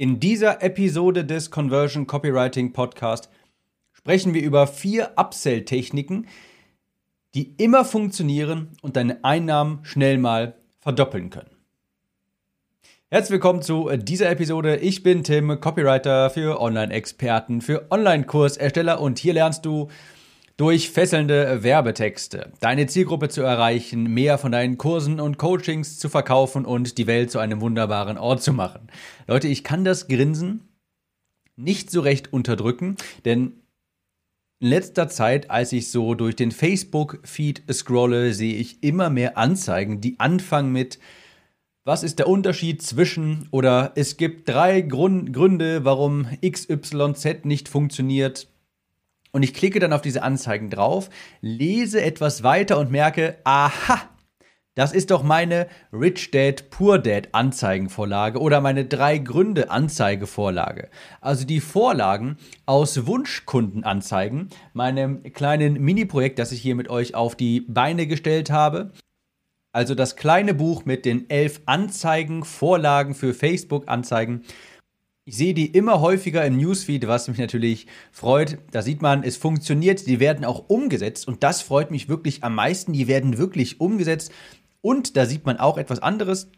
In dieser Episode des Conversion Copywriting Podcast sprechen wir über vier Upsell-Techniken, die immer funktionieren und deine Einnahmen schnell mal verdoppeln können. Herzlich willkommen zu dieser Episode. Ich bin Tim, Copywriter für Online-Experten, für Online-Kursersteller und hier lernst du durch fesselnde Werbetexte deine Zielgruppe zu erreichen, mehr von deinen Kursen und Coachings zu verkaufen und die Welt zu einem wunderbaren Ort zu machen. Leute, ich kann das Grinsen nicht so recht unterdrücken, denn in letzter Zeit, als ich so durch den Facebook-Feed scrolle, sehe ich immer mehr Anzeigen, die anfangen mit was ist der Unterschied zwischen oder es gibt drei Grund, Gründe, warum XYZ nicht funktioniert. Und ich klicke dann auf diese Anzeigen drauf, lese etwas weiter und merke, aha, das ist doch meine Rich Dad Poor Dad Anzeigenvorlage oder meine drei Gründe Anzeigevorlage. Also die Vorlagen aus Wunschkundenanzeigen, meinem kleinen Mini-Projekt, das ich hier mit euch auf die Beine gestellt habe. Also das kleine Buch mit den elf Anzeigen, Vorlagen für Facebook-Anzeigen ich sehe die immer häufiger im Newsfeed, was mich natürlich freut. Da sieht man, es funktioniert, die werden auch umgesetzt und das freut mich wirklich am meisten. Die werden wirklich umgesetzt und da sieht man auch etwas anderes.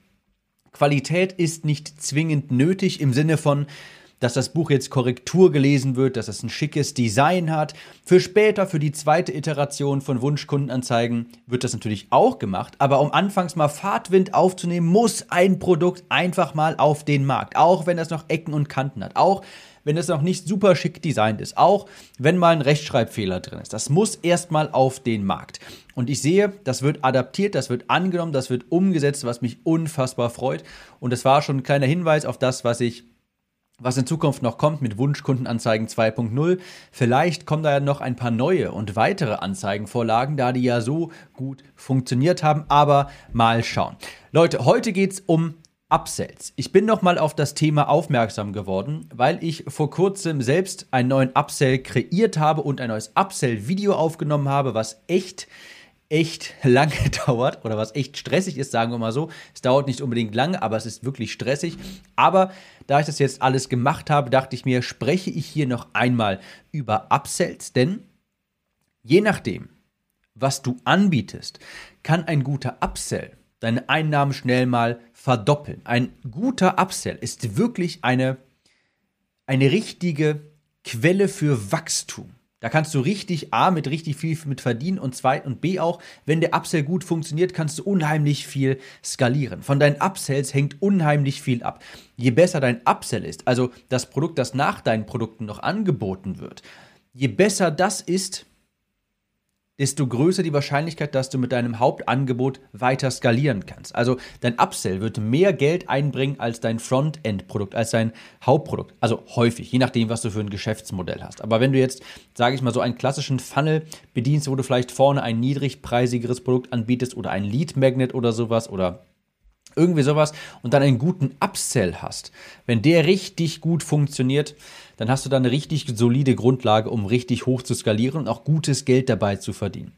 Qualität ist nicht zwingend nötig im Sinne von, dass das Buch jetzt Korrektur gelesen wird, dass es ein schickes Design hat. Für später, für die zweite Iteration von Wunschkundenanzeigen wird das natürlich auch gemacht. Aber um anfangs mal Fahrtwind aufzunehmen, muss ein Produkt einfach mal auf den Markt. Auch wenn das noch Ecken und Kanten hat. Auch wenn es noch nicht super schick designt ist. Auch wenn mal ein Rechtschreibfehler drin ist. Das muss erstmal auf den Markt. Und ich sehe, das wird adaptiert, das wird angenommen, das wird umgesetzt, was mich unfassbar freut. Und das war schon ein kleiner Hinweis auf das, was ich was in Zukunft noch kommt mit Wunschkundenanzeigen 2.0. Vielleicht kommen da ja noch ein paar neue und weitere Anzeigenvorlagen, da die ja so gut funktioniert haben. Aber mal schauen. Leute, heute geht es um Upsells. Ich bin nochmal auf das Thema aufmerksam geworden, weil ich vor kurzem selbst einen neuen Upsell kreiert habe und ein neues Upsell-Video aufgenommen habe, was echt echt lange dauert oder was echt stressig ist, sagen wir mal so. Es dauert nicht unbedingt lange, aber es ist wirklich stressig. Aber da ich das jetzt alles gemacht habe, dachte ich mir, spreche ich hier noch einmal über Upsells, denn je nachdem, was du anbietest, kann ein guter Upsell deine Einnahmen schnell mal verdoppeln. Ein guter Upsell ist wirklich eine, eine richtige Quelle für Wachstum. Da kannst du richtig A mit richtig viel mit verdienen und zwei und B auch, wenn der Upsell gut funktioniert, kannst du unheimlich viel skalieren. Von deinen Upsells hängt unheimlich viel ab. Je besser dein Upsell ist, also das Produkt, das nach deinen Produkten noch angeboten wird, je besser das ist, desto größer die Wahrscheinlichkeit, dass du mit deinem Hauptangebot weiter skalieren kannst. Also dein Upsell wird mehr Geld einbringen als dein Frontend-Produkt, als dein Hauptprodukt. Also häufig, je nachdem, was du für ein Geschäftsmodell hast. Aber wenn du jetzt, sage ich mal, so einen klassischen Funnel bedienst, wo du vielleicht vorne ein niedrigpreisigeres Produkt anbietest oder ein Lead Magnet oder sowas oder irgendwie sowas und dann einen guten Upsell hast, wenn der richtig gut funktioniert, dann hast du da eine richtig solide Grundlage, um richtig hoch zu skalieren und auch gutes Geld dabei zu verdienen.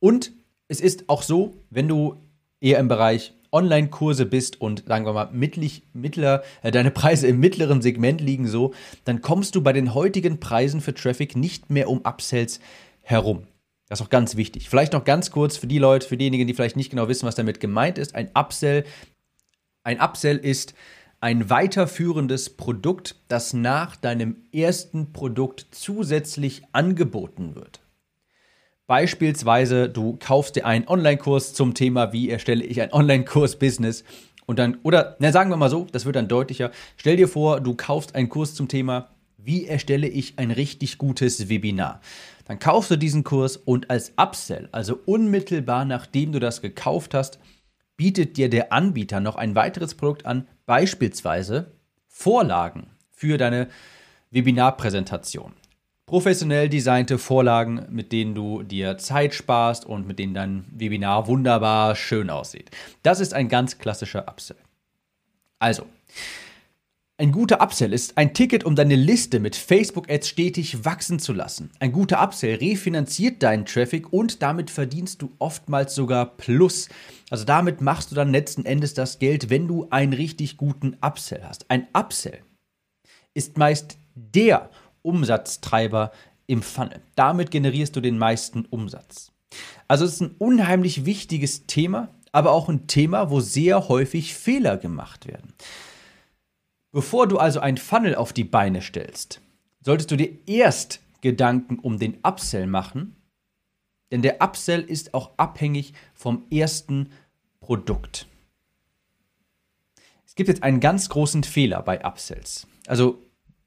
Und es ist auch so, wenn du eher im Bereich Online-Kurse bist und sagen wir mal mittlich, mittler, äh, deine Preise im mittleren Segment liegen so, dann kommst du bei den heutigen Preisen für Traffic nicht mehr um Upsells herum. Das ist auch ganz wichtig. Vielleicht noch ganz kurz für die Leute, für diejenigen, die vielleicht nicht genau wissen, was damit gemeint ist. Ein Upsell. Ein Upsell ist ein weiterführendes Produkt, das nach deinem ersten Produkt zusätzlich angeboten wird. Beispielsweise, du kaufst dir einen Online-Kurs zum Thema, wie erstelle ich ein Online-Kurs-Business und dann, oder, na, sagen wir mal so, das wird dann deutlicher. Stell dir vor, du kaufst einen Kurs zum Thema, wie erstelle ich ein richtig gutes Webinar? Dann kaufst du diesen Kurs und als Upsell, also unmittelbar nachdem du das gekauft hast, bietet dir der Anbieter noch ein weiteres Produkt an, beispielsweise Vorlagen für deine Webinarpräsentation. Professionell designte Vorlagen, mit denen du dir Zeit sparst und mit denen dein Webinar wunderbar schön aussieht. Das ist ein ganz klassischer Upsell. Also, ein guter Upsell ist ein Ticket, um deine Liste mit Facebook-Ads stetig wachsen zu lassen. Ein guter Upsell refinanziert deinen Traffic und damit verdienst du oftmals sogar Plus. Also damit machst du dann letzten Endes das Geld, wenn du einen richtig guten Upsell hast. Ein Upsell ist meist der Umsatztreiber im Funnel. Damit generierst du den meisten Umsatz. Also es ist ein unheimlich wichtiges Thema, aber auch ein Thema, wo sehr häufig Fehler gemacht werden. Bevor du also ein Funnel auf die Beine stellst, solltest du dir erst Gedanken um den Upsell machen, denn der Upsell ist auch abhängig vom ersten Produkt. Es gibt jetzt einen ganz großen Fehler bei Upsells. Also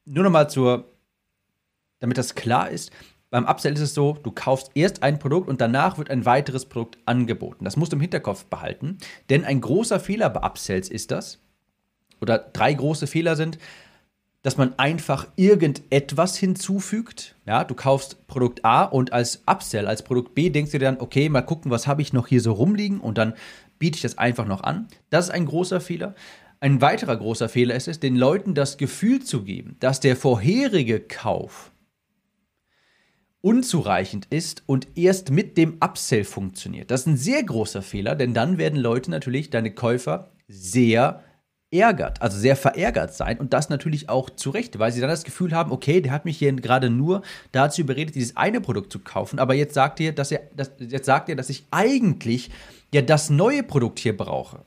nur nochmal zur, damit das klar ist, beim Upsell ist es so, du kaufst erst ein Produkt und danach wird ein weiteres Produkt angeboten. Das musst du im Hinterkopf behalten, denn ein großer Fehler bei Upsells ist das, oder drei große Fehler sind, dass man einfach irgendetwas hinzufügt. Ja, du kaufst Produkt A und als Upsell, als Produkt B denkst du dir dann, okay, mal gucken, was habe ich noch hier so rumliegen und dann biete ich das einfach noch an. Das ist ein großer Fehler. Ein weiterer großer Fehler ist es, den Leuten das Gefühl zu geben, dass der vorherige Kauf unzureichend ist und erst mit dem Upsell funktioniert. Das ist ein sehr großer Fehler, denn dann werden Leute natürlich, deine Käufer, sehr ärgert, also sehr verärgert sein und das natürlich auch zu Recht, weil sie dann das Gefühl haben, okay, der hat mich hier gerade nur dazu überredet, dieses eine Produkt zu kaufen, aber jetzt sagt er, dass er, dass, jetzt sagt er, dass ich eigentlich ja das neue Produkt hier brauche.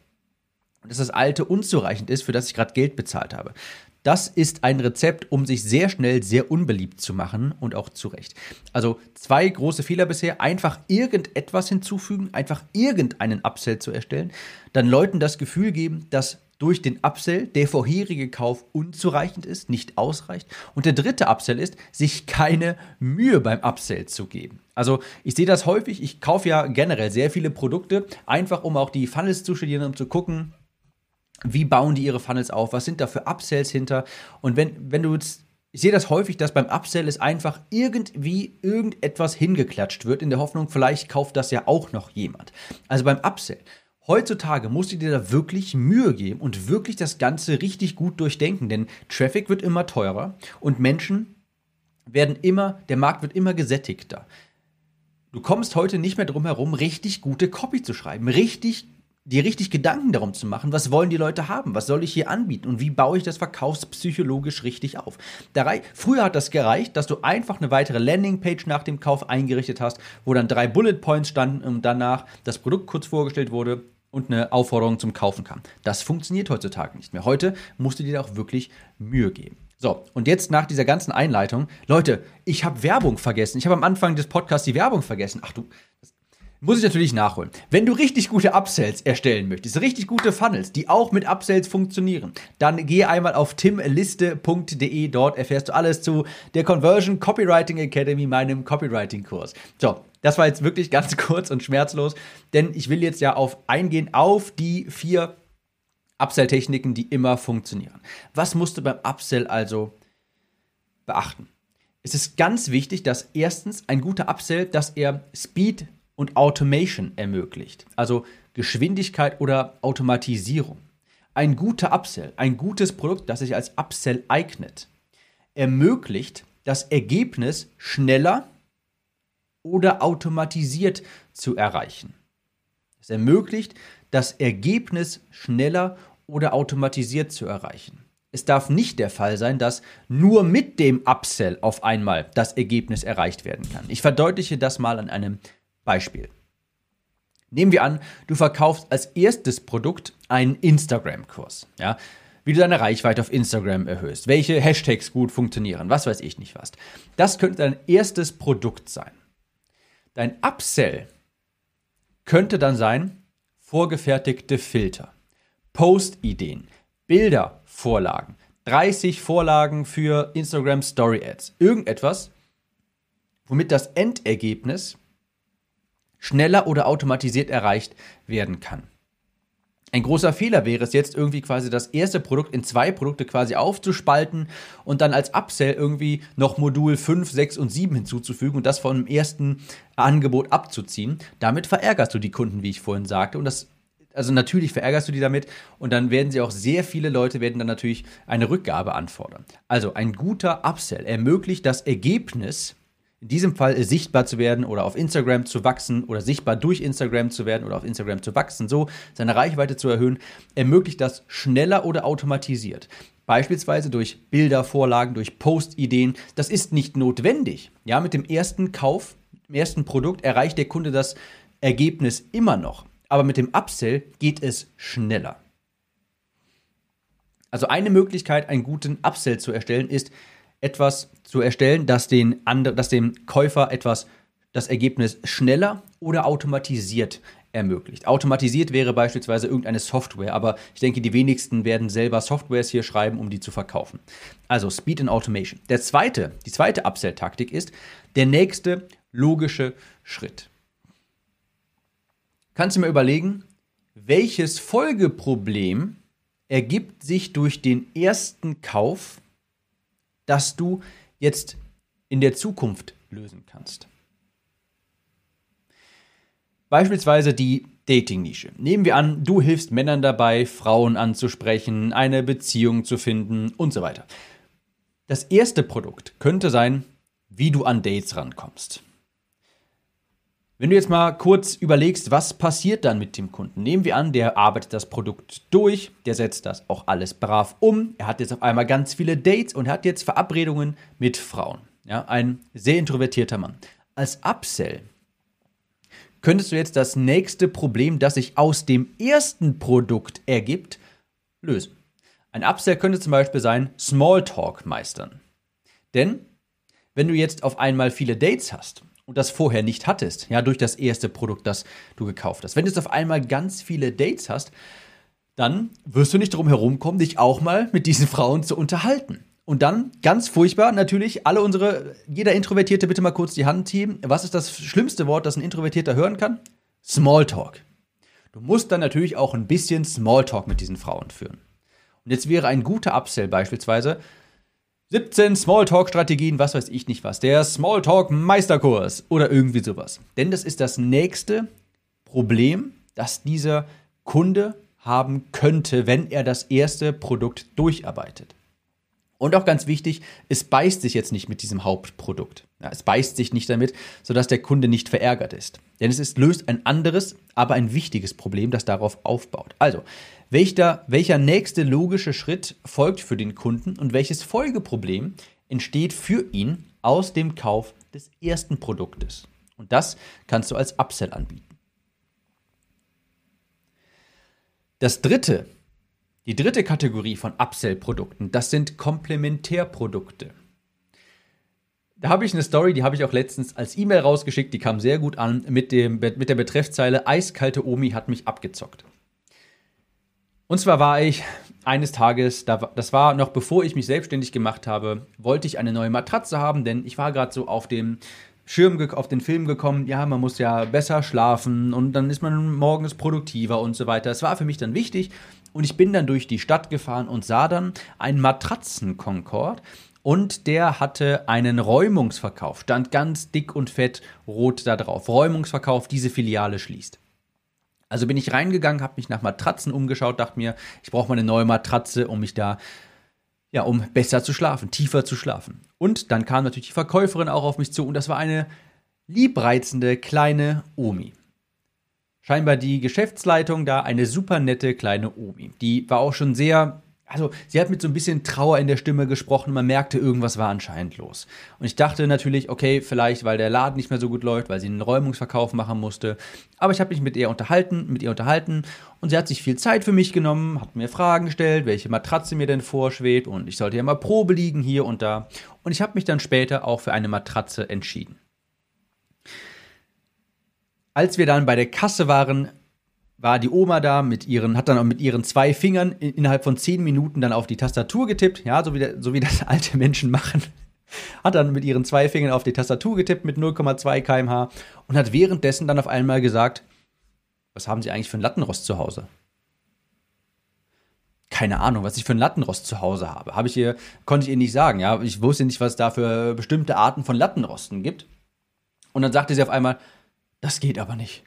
Dass das alte unzureichend ist, für das ich gerade Geld bezahlt habe. Das ist ein Rezept, um sich sehr schnell sehr unbeliebt zu machen und auch zu Recht. Also zwei große Fehler bisher. Einfach irgendetwas hinzufügen, einfach irgendeinen Upsell zu erstellen, dann Leuten das Gefühl geben, dass durch den Upsell der vorherige Kauf unzureichend ist, nicht ausreicht. Und der dritte Upsell ist, sich keine Mühe beim Upsell zu geben. Also ich sehe das häufig, ich kaufe ja generell sehr viele Produkte, einfach um auch die Funnels zu studieren, um zu gucken, wie bauen die ihre Funnels auf? Was sind da für Upsells hinter? Und wenn, wenn du jetzt, ich sehe das häufig, dass beim Upsell es einfach irgendwie irgendetwas hingeklatscht wird, in der Hoffnung, vielleicht kauft das ja auch noch jemand. Also beim Upsell. Heutzutage musst du dir da wirklich Mühe geben und wirklich das Ganze richtig gut durchdenken, denn Traffic wird immer teurer und Menschen werden immer, der Markt wird immer gesättigter. Du kommst heute nicht mehr drum herum, richtig gute Copy zu schreiben, richtig dir richtig Gedanken darum zu machen, was wollen die Leute haben, was soll ich hier anbieten und wie baue ich das verkaufspsychologisch richtig auf. Darei Früher hat das gereicht, dass du einfach eine weitere Landingpage nach dem Kauf eingerichtet hast, wo dann drei Bullet Points standen und danach das Produkt kurz vorgestellt wurde und eine Aufforderung zum Kaufen kam. Das funktioniert heutzutage nicht mehr. Heute musst du dir auch wirklich Mühe geben. So, und jetzt nach dieser ganzen Einleitung, Leute, ich habe Werbung vergessen. Ich habe am Anfang des Podcasts die Werbung vergessen. Ach du, das muss ich natürlich nachholen. Wenn du richtig gute Upsells erstellen möchtest, richtig gute Funnels, die auch mit Upsells funktionieren, dann geh einmal auf timliste.de. Dort erfährst du alles zu der Conversion Copywriting Academy, meinem Copywriting-Kurs. So, das war jetzt wirklich ganz kurz und schmerzlos, denn ich will jetzt ja auf eingehen auf die vier Upsell-Techniken, die immer funktionieren. Was musst du beim Upsell also beachten? Es ist ganz wichtig, dass erstens ein guter Upsell, dass er Speed und Automation ermöglicht, also Geschwindigkeit oder Automatisierung. Ein guter Upsell, ein gutes Produkt, das sich als Upsell eignet, ermöglicht das Ergebnis schneller oder automatisiert zu erreichen. Es ermöglicht das Ergebnis schneller oder automatisiert zu erreichen. Es darf nicht der Fall sein, dass nur mit dem Upsell auf einmal das Ergebnis erreicht werden kann. Ich verdeutliche das mal an einem Beispiel. Nehmen wir an, du verkaufst als erstes Produkt einen Instagram-Kurs. Ja? Wie du deine Reichweite auf Instagram erhöhst, welche Hashtags gut funktionieren, was weiß ich nicht was. Das könnte dein erstes Produkt sein. Dein Upsell könnte dann sein, vorgefertigte Filter, Post-Ideen, Bildervorlagen, 30 Vorlagen für Instagram Story Ads. Irgendetwas, womit das Endergebnis schneller oder automatisiert erreicht werden kann. Ein großer Fehler wäre es jetzt irgendwie quasi das erste Produkt in zwei Produkte quasi aufzuspalten und dann als Upsell irgendwie noch Modul 5, 6 und 7 hinzuzufügen und das von dem ersten Angebot abzuziehen. Damit verärgerst du die Kunden, wie ich vorhin sagte. Und das, also natürlich verärgerst du die damit und dann werden sie auch sehr viele Leute werden dann natürlich eine Rückgabe anfordern. Also ein guter Upsell ermöglicht das Ergebnis in diesem Fall sichtbar zu werden oder auf Instagram zu wachsen oder sichtbar durch Instagram zu werden oder auf Instagram zu wachsen, so seine Reichweite zu erhöhen, ermöglicht das schneller oder automatisiert. Beispielsweise durch Bildervorlagen, durch Postideen. Das ist nicht notwendig. Ja, mit dem ersten Kauf, dem ersten Produkt erreicht der Kunde das Ergebnis immer noch. Aber mit dem Upsell geht es schneller. Also eine Möglichkeit, einen guten Upsell zu erstellen, ist etwas zu erstellen, das, den andre, das dem Käufer etwas das Ergebnis schneller oder automatisiert ermöglicht. Automatisiert wäre beispielsweise irgendeine Software, aber ich denke, die wenigsten werden selber Softwares hier schreiben, um die zu verkaufen. Also Speed and Automation. Der zweite, die zweite Upsell-Taktik ist der nächste logische Schritt. Kannst du mir überlegen, welches Folgeproblem ergibt sich durch den ersten Kauf, das du jetzt in der Zukunft lösen kannst? Beispielsweise die Dating-Nische. Nehmen wir an, du hilfst Männern dabei, Frauen anzusprechen, eine Beziehung zu finden und so weiter. Das erste Produkt könnte sein, wie du an Dates rankommst. Wenn du jetzt mal kurz überlegst, was passiert dann mit dem Kunden? Nehmen wir an, der arbeitet das Produkt durch, der setzt das auch alles brav um. Er hat jetzt auf einmal ganz viele Dates und hat jetzt Verabredungen mit Frauen. Ja, ein sehr introvertierter Mann. Als Upsell könntest du jetzt das nächste Problem, das sich aus dem ersten Produkt ergibt, lösen. Ein Upsell könnte zum Beispiel sein Smalltalk meistern. Denn wenn du jetzt auf einmal viele Dates hast und das vorher nicht hattest, ja, durch das erste Produkt, das du gekauft hast, wenn du jetzt auf einmal ganz viele Dates hast, dann wirst du nicht drum herum kommen, dich auch mal mit diesen Frauen zu unterhalten. Und dann, ganz furchtbar, natürlich, alle unsere, jeder Introvertierte bitte mal kurz die Hand heben. Was ist das schlimmste Wort, das ein Introvertierter hören kann? Smalltalk. Du musst dann natürlich auch ein bisschen Smalltalk mit diesen Frauen führen. Und jetzt wäre ein guter Upsell beispielsweise 17 Smalltalk-Strategien, was weiß ich nicht was, der Smalltalk-Meisterkurs oder irgendwie sowas. Denn das ist das nächste Problem, das dieser Kunde haben könnte, wenn er das erste Produkt durcharbeitet. Und auch ganz wichtig, es beißt sich jetzt nicht mit diesem Hauptprodukt. Ja, es beißt sich nicht damit, sodass der Kunde nicht verärgert ist. Denn es ist, löst ein anderes, aber ein wichtiges Problem, das darauf aufbaut. Also, welcher, welcher nächste logische Schritt folgt für den Kunden und welches Folgeproblem entsteht für ihn aus dem Kauf des ersten Produktes? Und das kannst du als Upsell anbieten. Das dritte die dritte Kategorie von Upsell-Produkten, das sind Komplementärprodukte. Da habe ich eine Story, die habe ich auch letztens als E-Mail rausgeschickt, die kam sehr gut an mit, dem, mit der Betreffzeile Eiskalte Omi hat mich abgezockt. Und zwar war ich eines Tages, das war noch bevor ich mich selbstständig gemacht habe, wollte ich eine neue Matratze haben, denn ich war gerade so auf dem Schirm auf den Film gekommen, ja, man muss ja besser schlafen und dann ist man morgens produktiver und so weiter. Es war für mich dann wichtig und ich bin dann durch die Stadt gefahren und sah dann einen Matratzen-Concord und der hatte einen Räumungsverkauf, stand ganz dick und fett rot da drauf. Räumungsverkauf, diese Filiale schließt. Also bin ich reingegangen, habe mich nach Matratzen umgeschaut, dachte mir, ich brauche mal eine neue Matratze, um mich da ja, um besser zu schlafen, tiefer zu schlafen. Und dann kam natürlich die Verkäuferin auch auf mich zu und das war eine liebreizende kleine Omi. Scheinbar die Geschäftsleitung da, eine super nette kleine Omi. Die war auch schon sehr also sie hat mit so ein bisschen Trauer in der Stimme gesprochen, man merkte, irgendwas war anscheinend los. Und ich dachte natürlich, okay, vielleicht, weil der Laden nicht mehr so gut läuft, weil sie einen Räumungsverkauf machen musste. Aber ich habe mich mit ihr unterhalten, mit ihr unterhalten und sie hat sich viel Zeit für mich genommen, hat mir Fragen gestellt, welche Matratze mir denn vorschwebt und ich sollte ja mal Probe liegen hier und da. Und ich habe mich dann später auch für eine Matratze entschieden. Als wir dann bei der Kasse waren, war die Oma da mit ihren, hat dann auch mit ihren zwei Fingern innerhalb von zehn Minuten dann auf die Tastatur getippt, ja, so wie, der, so wie das alte Menschen machen. Hat dann mit ihren zwei Fingern auf die Tastatur getippt mit 0,2 kmh und hat währenddessen dann auf einmal gesagt, was haben Sie eigentlich für einen Lattenrost zu Hause? Keine Ahnung, was ich für einen Lattenrost zu Hause habe. Habe ich ihr, konnte ich ihr nicht sagen, ja. Ich wusste nicht, was es da für bestimmte Arten von Lattenrosten gibt. Und dann sagte sie auf einmal, das geht aber nicht.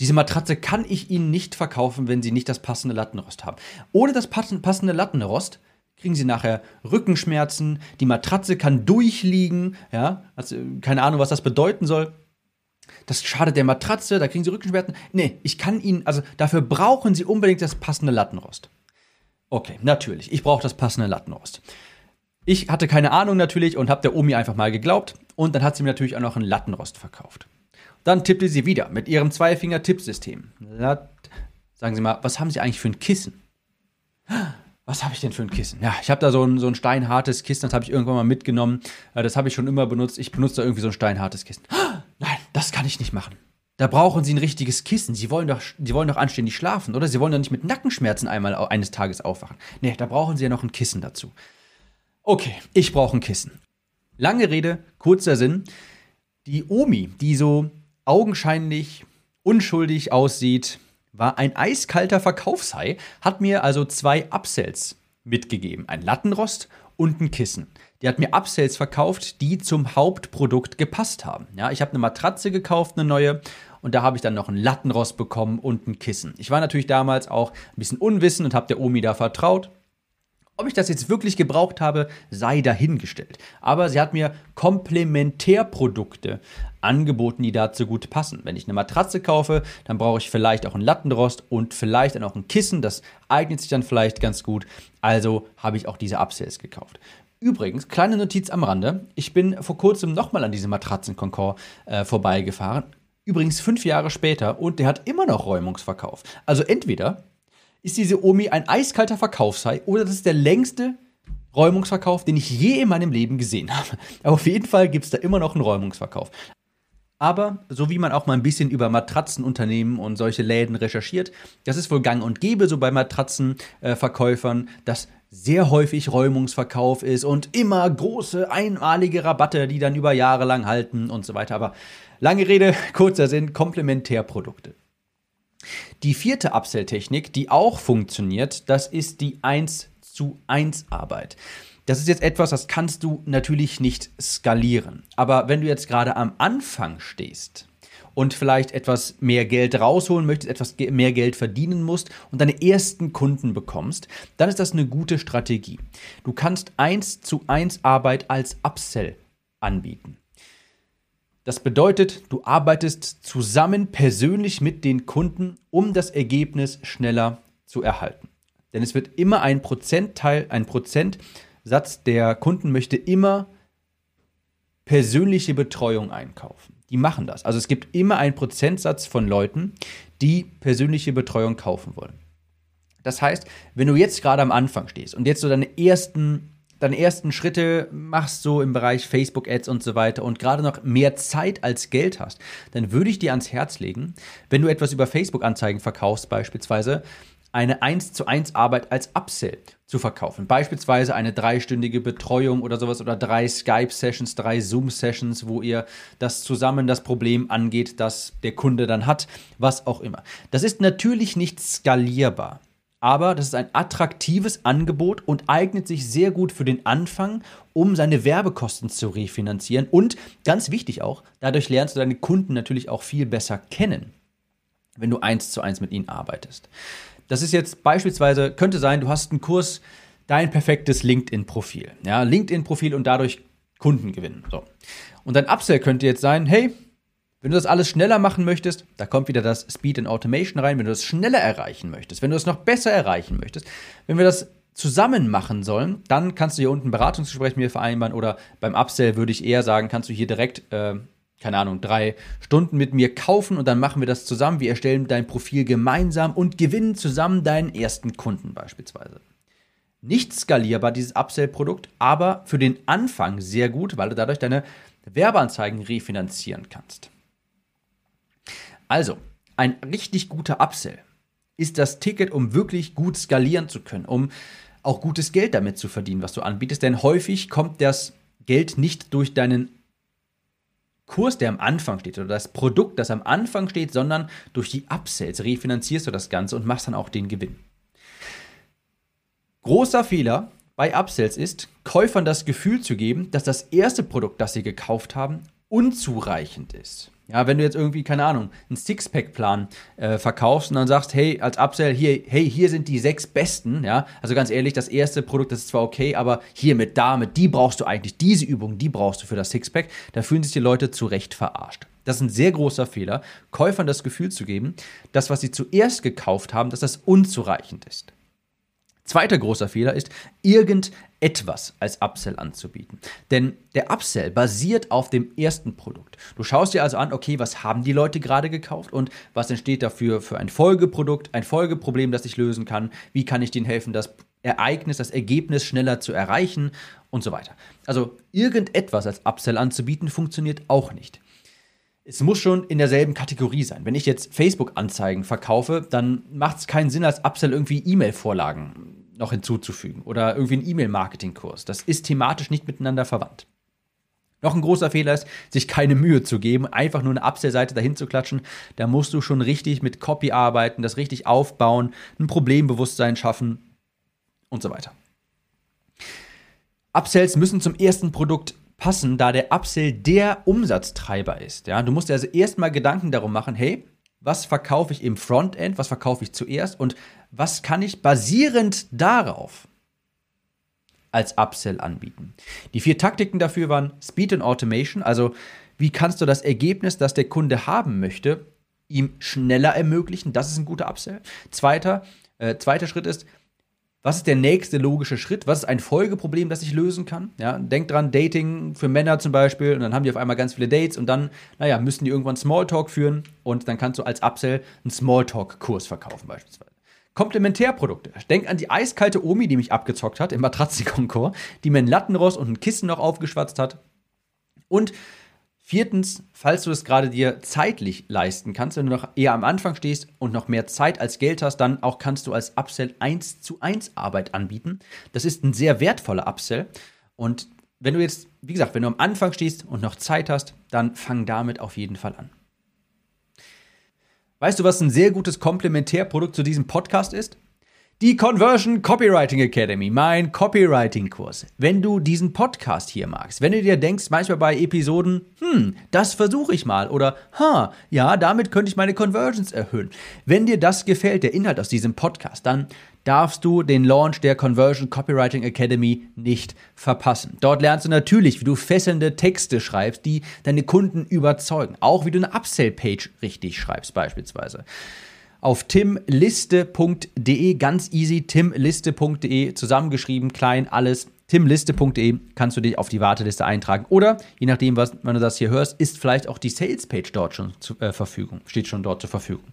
Diese Matratze kann ich Ihnen nicht verkaufen, wenn Sie nicht das passende Lattenrost haben. Ohne das passende Lattenrost kriegen Sie nachher Rückenschmerzen, die Matratze kann durchliegen, ja, also keine Ahnung, was das bedeuten soll. Das schadet der Matratze, da kriegen Sie Rückenschmerzen. Nee, ich kann Ihnen, also dafür brauchen Sie unbedingt das passende Lattenrost. Okay, natürlich. Ich brauche das passende Lattenrost. Ich hatte keine Ahnung natürlich und habe der Omi einfach mal geglaubt. Und dann hat sie mir natürlich auch noch einen Lattenrost verkauft. Dann tippte sie wieder mit ihrem Zweifinger-Tippsystem. Sagen Sie mal, was haben Sie eigentlich für ein Kissen? Was habe ich denn für ein Kissen? Ja, ich habe da so ein, so ein steinhartes Kissen, das habe ich irgendwann mal mitgenommen. Äh, das habe ich schon immer benutzt. Ich benutze da irgendwie so ein steinhartes Kissen. Nein, das kann ich nicht machen. Da brauchen Sie ein richtiges Kissen. Sie wollen doch, Sie wollen doch anständig schlafen, oder? Sie wollen doch nicht mit Nackenschmerzen einmal eines Tages aufwachen. Nee, da brauchen Sie ja noch ein Kissen dazu. Okay, ich brauche ein Kissen. Lange Rede, kurzer Sinn. Die Omi, die so augenscheinlich unschuldig aussieht, war ein eiskalter Verkaufshai, hat mir also zwei Upsells mitgegeben. Ein Lattenrost und ein Kissen. Die hat mir Upsells verkauft, die zum Hauptprodukt gepasst haben. Ja, ich habe eine Matratze gekauft, eine neue, und da habe ich dann noch einen Lattenrost bekommen und ein Kissen. Ich war natürlich damals auch ein bisschen unwissend und habe der Omi da vertraut. Ob ich das jetzt wirklich gebraucht habe, sei dahingestellt. Aber sie hat mir Komplementärprodukte angeboten, die dazu gut passen. Wenn ich eine Matratze kaufe, dann brauche ich vielleicht auch einen Lattenrost und vielleicht dann auch ein Kissen. Das eignet sich dann vielleicht ganz gut. Also habe ich auch diese Upsells gekauft. Übrigens, kleine Notiz am Rande. Ich bin vor kurzem nochmal an diesem Matratzenkonkord äh, vorbeigefahren. Übrigens fünf Jahre später und der hat immer noch Räumungsverkauf. Also entweder ist diese Omi ein eiskalter Verkaufshai oder das ist der längste Räumungsverkauf, den ich je in meinem Leben gesehen habe. Aber auf jeden Fall gibt es da immer noch einen Räumungsverkauf. Aber so wie man auch mal ein bisschen über Matratzenunternehmen und solche Läden recherchiert, das ist wohl gang und gäbe so bei Matratzenverkäufern, dass sehr häufig Räumungsverkauf ist und immer große einmalige Rabatte, die dann über Jahre lang halten und so weiter. Aber lange Rede, kurzer Sinn, Komplementärprodukte. Die vierte Upsell-Technik, die auch funktioniert, das ist die 1 zu 1 Arbeit. Das ist jetzt etwas, das kannst du natürlich nicht skalieren. Aber wenn du jetzt gerade am Anfang stehst und vielleicht etwas mehr Geld rausholen möchtest, etwas mehr Geld verdienen musst und deine ersten Kunden bekommst, dann ist das eine gute Strategie. Du kannst 1 zu 1 Arbeit als Upsell anbieten. Das bedeutet, du arbeitest zusammen persönlich mit den Kunden, um das Ergebnis schneller zu erhalten. Denn es wird immer ein Prozentteil, ein Prozentsatz der Kunden möchte immer persönliche Betreuung einkaufen. Die machen das. Also es gibt immer einen Prozentsatz von Leuten, die persönliche Betreuung kaufen wollen. Das heißt, wenn du jetzt gerade am Anfang stehst und jetzt so deine ersten deine ersten Schritte machst, so im Bereich Facebook-Ads und so weiter und gerade noch mehr Zeit als Geld hast, dann würde ich dir ans Herz legen, wenn du etwas über Facebook-Anzeigen verkaufst, beispielsweise, eine 1 zu 1 Arbeit als Upsell zu verkaufen. Beispielsweise eine dreistündige Betreuung oder sowas oder drei Skype-Sessions, drei Zoom-Sessions, wo ihr das zusammen das Problem angeht, das der Kunde dann hat, was auch immer. Das ist natürlich nicht skalierbar aber das ist ein attraktives Angebot und eignet sich sehr gut für den Anfang, um seine Werbekosten zu refinanzieren. Und ganz wichtig auch, dadurch lernst du deine Kunden natürlich auch viel besser kennen, wenn du eins zu eins mit ihnen arbeitest. Das ist jetzt beispielsweise, könnte sein, du hast einen Kurs, dein perfektes LinkedIn-Profil. Ja, LinkedIn-Profil und dadurch Kunden gewinnen. So. Und dein Upsell könnte jetzt sein, hey, wenn du das alles schneller machen möchtest, da kommt wieder das Speed and Automation rein. Wenn du das schneller erreichen möchtest, wenn du es noch besser erreichen möchtest, wenn wir das zusammen machen sollen, dann kannst du hier unten ein Beratungsgespräch mit mir vereinbaren oder beim Upsell würde ich eher sagen, kannst du hier direkt, äh, keine Ahnung, drei Stunden mit mir kaufen und dann machen wir das zusammen. Wir erstellen dein Profil gemeinsam und gewinnen zusammen deinen ersten Kunden beispielsweise. Nicht skalierbar, dieses Upsell-Produkt, aber für den Anfang sehr gut, weil du dadurch deine Werbeanzeigen refinanzieren kannst. Also, ein richtig guter Upsell ist das Ticket, um wirklich gut skalieren zu können, um auch gutes Geld damit zu verdienen, was du anbietest. Denn häufig kommt das Geld nicht durch deinen Kurs, der am Anfang steht, oder das Produkt, das am Anfang steht, sondern durch die Upsells refinanzierst du das Ganze und machst dann auch den Gewinn. Großer Fehler bei Upsells ist, Käufern das Gefühl zu geben, dass das erste Produkt, das sie gekauft haben, unzureichend ist. Ja, wenn du jetzt irgendwie, keine Ahnung, einen Sixpack-Plan äh, verkaufst und dann sagst, hey, als Upsell, hier, hey, hier sind die sechs besten, ja, also ganz ehrlich, das erste Produkt, das ist zwar okay, aber hier mit damit, die brauchst du eigentlich, diese Übung, die brauchst du für das Sixpack, da fühlen sich die Leute zu Recht verarscht. Das ist ein sehr großer Fehler, Käufern das Gefühl zu geben, dass was sie zuerst gekauft haben, dass das unzureichend ist. Zweiter großer Fehler ist, irgendetwas als Upsell anzubieten. Denn der Upsell basiert auf dem ersten Produkt. Du schaust dir also an, okay, was haben die Leute gerade gekauft und was entsteht dafür für ein Folgeprodukt, ein Folgeproblem, das ich lösen kann, wie kann ich denen helfen, das Ereignis, das Ergebnis schneller zu erreichen und so weiter. Also irgendetwas als Upsell anzubieten, funktioniert auch nicht es muss schon in derselben Kategorie sein. Wenn ich jetzt Facebook-Anzeigen verkaufe, dann macht es keinen Sinn, als Upsell irgendwie E-Mail-Vorlagen noch hinzuzufügen oder irgendwie einen E-Mail-Marketing-Kurs. Das ist thematisch nicht miteinander verwandt. Noch ein großer Fehler ist, sich keine Mühe zu geben, einfach nur eine Upsell-Seite dahin zu klatschen. Da musst du schon richtig mit Copy arbeiten, das richtig aufbauen, ein Problembewusstsein schaffen und so weiter. Upsells müssen zum ersten Produkt passen, da der Upsell der Umsatztreiber ist. Ja? Du musst dir also erstmal Gedanken darum machen, hey, was verkaufe ich im Frontend, was verkaufe ich zuerst und was kann ich basierend darauf als Upsell anbieten. Die vier Taktiken dafür waren Speed and Automation, also wie kannst du das Ergebnis, das der Kunde haben möchte, ihm schneller ermöglichen, das ist ein guter Upsell. Zweiter, äh, zweiter Schritt ist was ist der nächste logische Schritt? Was ist ein Folgeproblem, das ich lösen kann? Ja, denk dran, Dating für Männer zum Beispiel, und dann haben die auf einmal ganz viele Dates und dann, naja, müssen die irgendwann Smalltalk führen und dann kannst du als Upsell einen Smalltalk-Kurs verkaufen beispielsweise. Komplementärprodukte. Denk an die eiskalte Omi, die mich abgezockt hat im Matratzenkonkord, die mir einen Lattenrost und ein Kissen noch aufgeschwatzt hat. Und Viertens, falls du es gerade dir zeitlich leisten kannst, wenn du noch eher am Anfang stehst und noch mehr Zeit als Geld hast, dann auch kannst du als Upsell 1 zu 1 Arbeit anbieten. Das ist ein sehr wertvoller Upsell. Und wenn du jetzt, wie gesagt, wenn du am Anfang stehst und noch Zeit hast, dann fang damit auf jeden Fall an. Weißt du, was ein sehr gutes Komplementärprodukt zu diesem Podcast ist? Die Conversion Copywriting Academy, mein Copywriting-Kurs. Wenn du diesen Podcast hier magst, wenn du dir denkst, manchmal bei Episoden, hm, das versuche ich mal oder, ha, ja, damit könnte ich meine Conversions erhöhen. Wenn dir das gefällt, der Inhalt aus diesem Podcast, dann darfst du den Launch der Conversion Copywriting Academy nicht verpassen. Dort lernst du natürlich, wie du fesselnde Texte schreibst, die deine Kunden überzeugen. Auch wie du eine Upsell-Page richtig schreibst beispielsweise auf timliste.de, ganz easy, timliste.de, zusammengeschrieben, klein, alles. Timliste.de kannst du dich auf die Warteliste eintragen. Oder, je nachdem, was, wenn du das hier hörst, ist vielleicht auch die Salespage dort schon zur äh, Verfügung, steht schon dort zur Verfügung.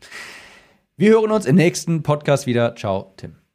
Wir hören uns im nächsten Podcast wieder. Ciao, Tim.